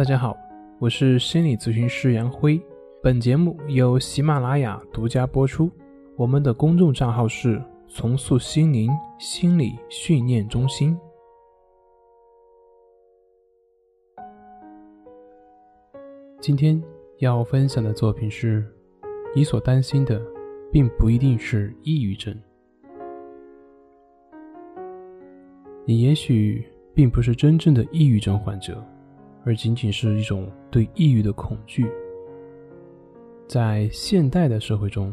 大家好，我是心理咨询师杨辉。本节目由喜马拉雅独家播出。我们的公众账号是“重塑心灵心理训练中心”。今天要分享的作品是：你所担心的，并不一定是抑郁症。你也许并不是真正的抑郁症患者。而仅仅是一种对抑郁的恐惧。在现代的社会中，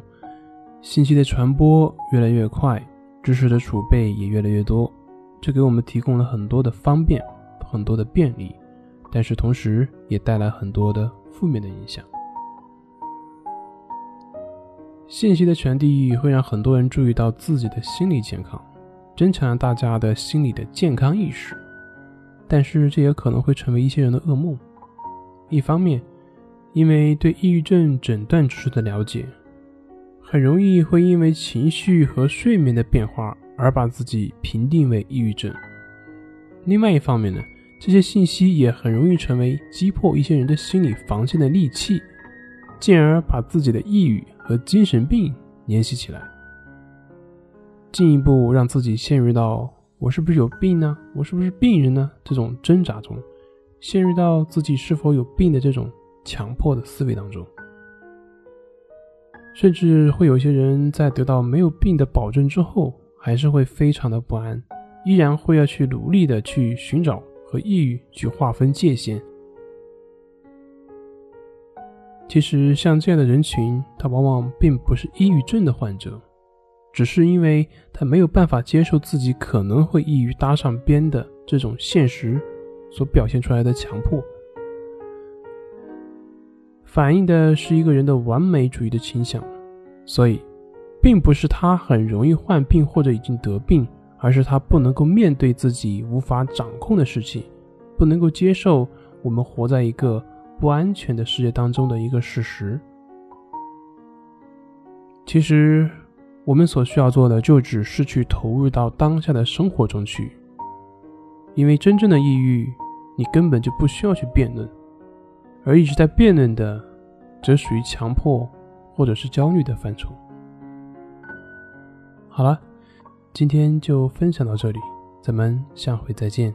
信息的传播越来越快，知识的储备也越来越多，这给我们提供了很多的方便，很多的便利，但是同时也带来很多的负面的影响。信息的传递会让很多人注意到自己的心理健康，增强了大家的心理的健康意识。但是这也可能会成为一些人的噩梦。一方面，因为对抑郁症诊断知识的了解，很容易会因为情绪和睡眠的变化而把自己评定为抑郁症；另外一方面呢，这些信息也很容易成为击破一些人的心理防线的利器，进而把自己的抑郁和精神病联系起来，进一步让自己陷入到。我是不是有病呢？我是不是病人呢？这种挣扎中，陷入到自己是否有病的这种强迫的思维当中，甚至会有些人在得到没有病的保证之后，还是会非常的不安，依然会要去努力的去寻找和抑郁去划分界限。其实像这样的人群，他往往并不是抑郁症的患者。只是因为他没有办法接受自己可能会易于搭上边的这种现实，所表现出来的强迫，反映的是一个人的完美主义的倾向。所以，并不是他很容易患病或者已经得病，而是他不能够面对自己无法掌控的事情，不能够接受我们活在一个不安全的世界当中的一个事实。其实。我们所需要做的，就只是去投入到当下的生活中去，因为真正的抑郁，你根本就不需要去辩论，而一直在辩论的，则属于强迫或者是焦虑的范畴。好了，今天就分享到这里，咱们下回再见。